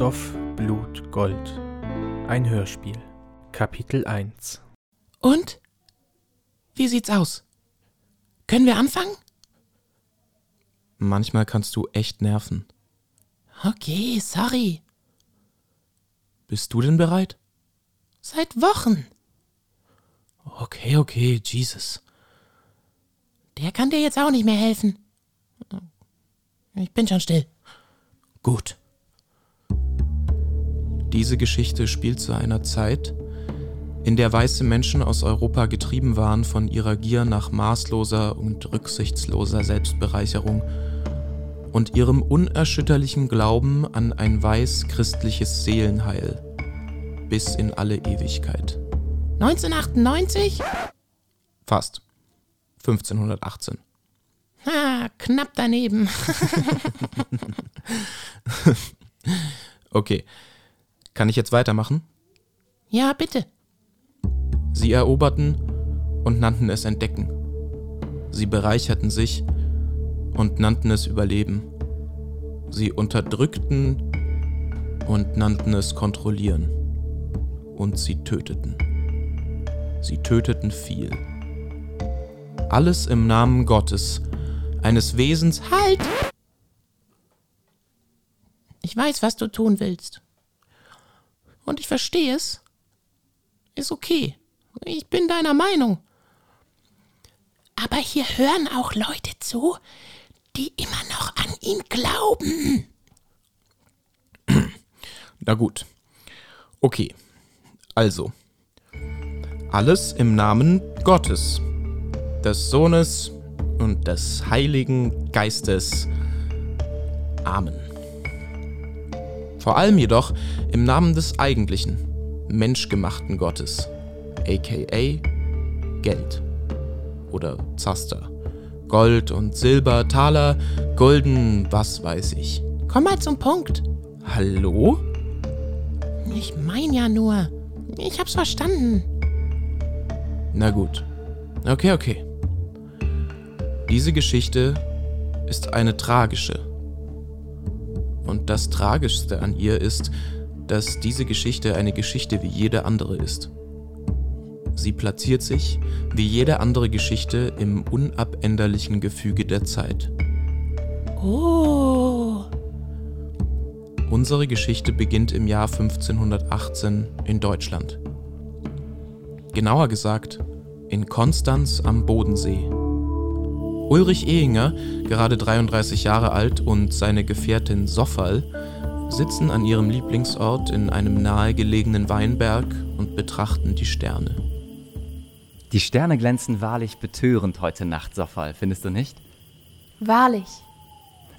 Stoff, Blut, Gold. Ein Hörspiel. Kapitel 1 Und? Wie sieht's aus? Können wir anfangen? Manchmal kannst du echt nerven. Okay, sorry. Bist du denn bereit? Seit Wochen. Okay, okay, Jesus. Der kann dir jetzt auch nicht mehr helfen. Ich bin schon still. Gut. Diese Geschichte spielt zu einer Zeit, in der weiße Menschen aus Europa getrieben waren von ihrer Gier nach maßloser und rücksichtsloser Selbstbereicherung und ihrem unerschütterlichen Glauben an ein weiß-christliches Seelenheil bis in alle Ewigkeit. 1998? Fast. 1518. Ah, knapp daneben. Okay. Kann ich jetzt weitermachen? ja, bitte. Sie eroberten und nannten es Entdecken. Sie bereicherten sich und nannten es Überleben. Sie unterdrückten und nannten es Kontrollieren. Und sie töteten. Sie töteten viel. Alles im Namen Gottes, eines Wesens. Halt! Ich weiß, was du tun willst. Und ich verstehe es. Ist okay. Ich bin deiner Meinung. Aber hier hören auch Leute zu, die immer noch an ihn glauben. Na gut. Okay. Also. Alles im Namen Gottes, des Sohnes und des Heiligen Geistes. Amen. Vor allem jedoch im Namen des eigentlichen, menschgemachten Gottes, aka Geld oder Zaster. Gold und Silber, Taler, Golden, was weiß ich. Komm mal zum Punkt. Hallo? Ich mein ja nur. Ich hab's verstanden. Na gut. Okay, okay. Diese Geschichte ist eine tragische. Und das Tragischste an ihr ist, dass diese Geschichte eine Geschichte wie jede andere ist. Sie platziert sich, wie jede andere Geschichte, im unabänderlichen Gefüge der Zeit. Oh. Unsere Geschichte beginnt im Jahr 1518 in Deutschland. Genauer gesagt, in Konstanz am Bodensee. Ulrich Ehinger, gerade 33 Jahre alt, und seine Gefährtin Soffal sitzen an ihrem Lieblingsort in einem nahegelegenen Weinberg und betrachten die Sterne. Die Sterne glänzen wahrlich betörend heute Nacht, Soffal, findest du nicht? Wahrlich.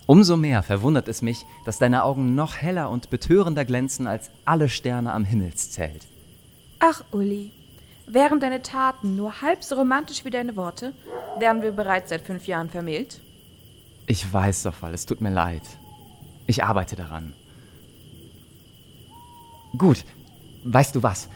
Umso mehr verwundert es mich, dass deine Augen noch heller und betörender glänzen als alle Sterne am Himmelszelt. Ach, Uli, wären deine Taten nur halb so romantisch wie deine Worte, wären wir bereits seit fünf Jahren vermählt. Ich weiß, Soffal, es tut mir leid. Ich arbeite daran. Gut, weißt du was?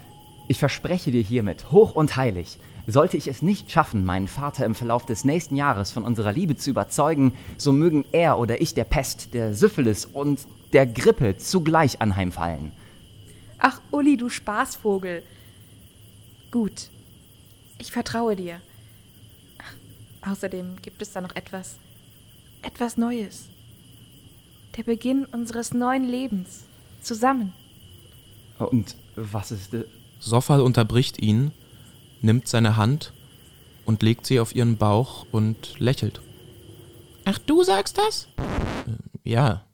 Ich verspreche dir hiermit, hoch und heilig, sollte ich es nicht schaffen, meinen Vater im Verlauf des nächsten Jahres von unserer Liebe zu überzeugen, so mögen er oder ich der Pest, der Syphilis und der Grippe zugleich anheimfallen. Ach, Uli, du Spaßvogel. Gut. Ich vertraue dir. Außerdem gibt es da noch etwas. Etwas Neues. Der Beginn unseres neuen Lebens. Zusammen. Und was ist. äh, Soffal unterbricht ihn, nimmt seine Hand und legt sie auf ihren Bauch und lächelt. Ach, du sagst das? Ja,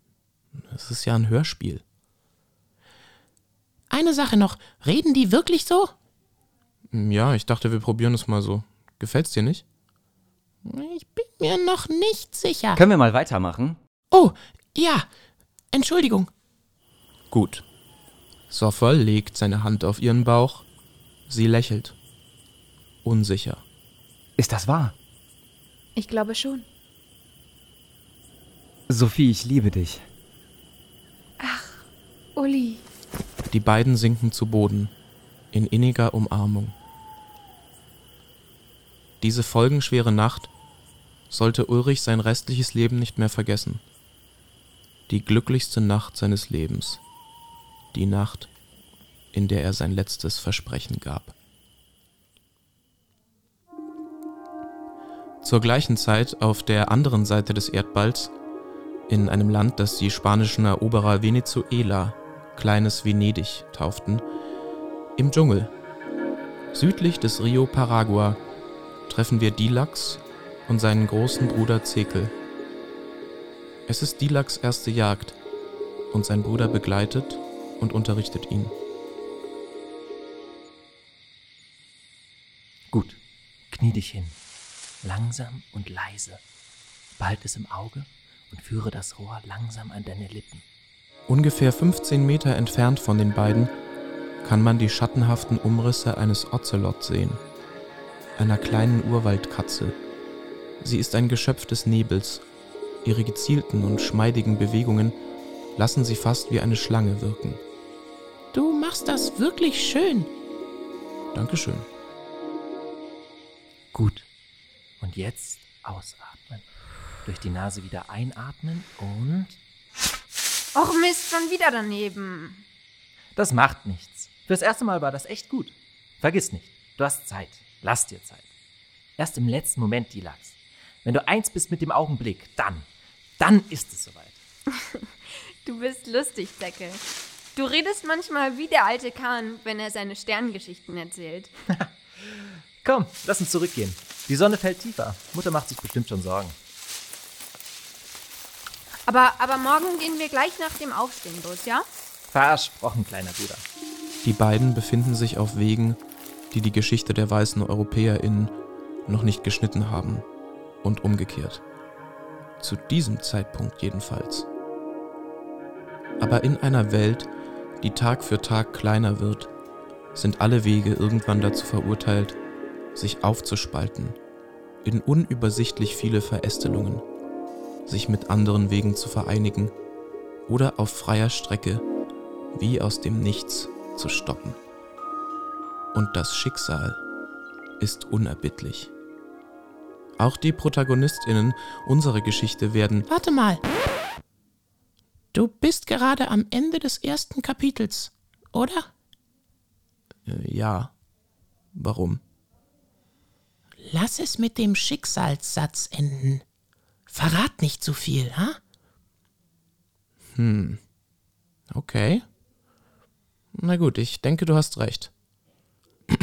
es ist ja ein Hörspiel. Eine Sache noch. Reden die wirklich so? Ja, ich dachte, wir probieren es mal so. Gefällt's dir nicht? Ich bin mir noch nicht sicher. Können wir mal weitermachen? Oh, ja. Entschuldigung. Gut. Soffal legt seine Hand auf ihren Bauch. Sie lächelt. Unsicher. Ist das wahr? Ich glaube schon. Sophie, ich liebe dich. Uli. Die beiden sinken zu Boden, in inniger Umarmung. Diese folgenschwere Nacht sollte Ulrich sein restliches Leben nicht mehr vergessen. Die glücklichste Nacht seines Lebens. die Nacht, in der er sein letztes Versprechen gab. Zur gleichen Zeit auf der anderen Seite des Erdballs, in einem Land, das die spanischen Eroberer Venezuela, kleines Venedig, tauften, im Dschungel, südlich des Rio Paragua, treffen wir Dilax und seinen großen Bruder Zekel. Es ist Dilax erste Jagd und sein Bruder begleitet und unterrichtet ihn. Gut, knie dich hin. Langsam und leise. Behalt es im Auge und führe das Rohr langsam an deine Lippen. Ungefähr 15 Meter entfernt von den beiden kann man die schattenhaften Umrisse eines Ocelot sehen, einer kleinen Urwaldkatze. Sie ist ein Geschöpf des Nebels. Ihre gezielten und schmeidigen Bewegungen lassen sie fast wie eine Schlange wirken. Du machst das wirklich schön. Dankeschön. Gut. Und jetzt ausatmen. Durch die Nase wieder einatmen und. Och Mist, schon wieder daneben. Das macht nichts. Fürs erste Mal war das echt gut. Vergiss nicht, du hast Zeit. Lass dir Zeit. Erst im letzten Moment, Dilax. Wenn du eins bist mit dem Augenblick, dann, dann ist es soweit. Du bist lustig, Deckel. Du redest manchmal wie der alte Kahn, wenn er seine Sternengeschichten erzählt. Komm, lass uns zurückgehen. Die Sonne fällt tiefer. Mutter macht sich bestimmt schon Sorgen. Aber, aber morgen gehen wir gleich nach dem Aufstehen los, ja? Versprochen, kleiner Bruder. Die beiden befinden sich auf Wegen, die die Geschichte der weißen EuropäerInnen noch nicht geschnitten haben und umgekehrt. Zu diesem Zeitpunkt jedenfalls. Aber in einer Welt, die Tag für Tag kleiner wird, sind alle Wege irgendwann dazu verurteilt, sich aufzuspalten in unübersichtlich viele Verästelungen, sich mit anderen Wegen zu vereinigen oder auf freier Strecke wie aus dem Nichts zu stoppen. Und das Schicksal ist unerbittlich. Auch die Protagonistinnen unserer Geschichte werden Warte mal. Du bist gerade am Ende des ersten Kapitels, oder? äh, ja. Warum? Lass es mit dem Schicksalssatz enden. Verrat nicht zu viel, ha? Okay. Na gut, ich denke, du hast recht.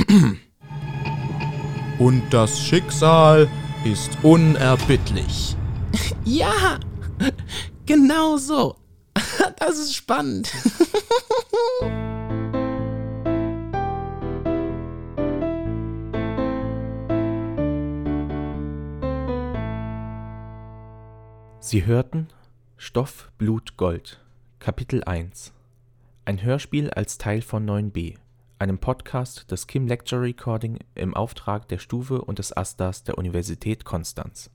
Und das Schicksal ist unerbittlich. Ja, genau so. Das ist spannend. Sie hörten Stoff, Blut, Gold, Kapitel 1. Ein Hörspiel als Teil von 9b, einem Podcast des Kim Lecture Recording im Auftrag der Stufe und des Astas der Universität Konstanz.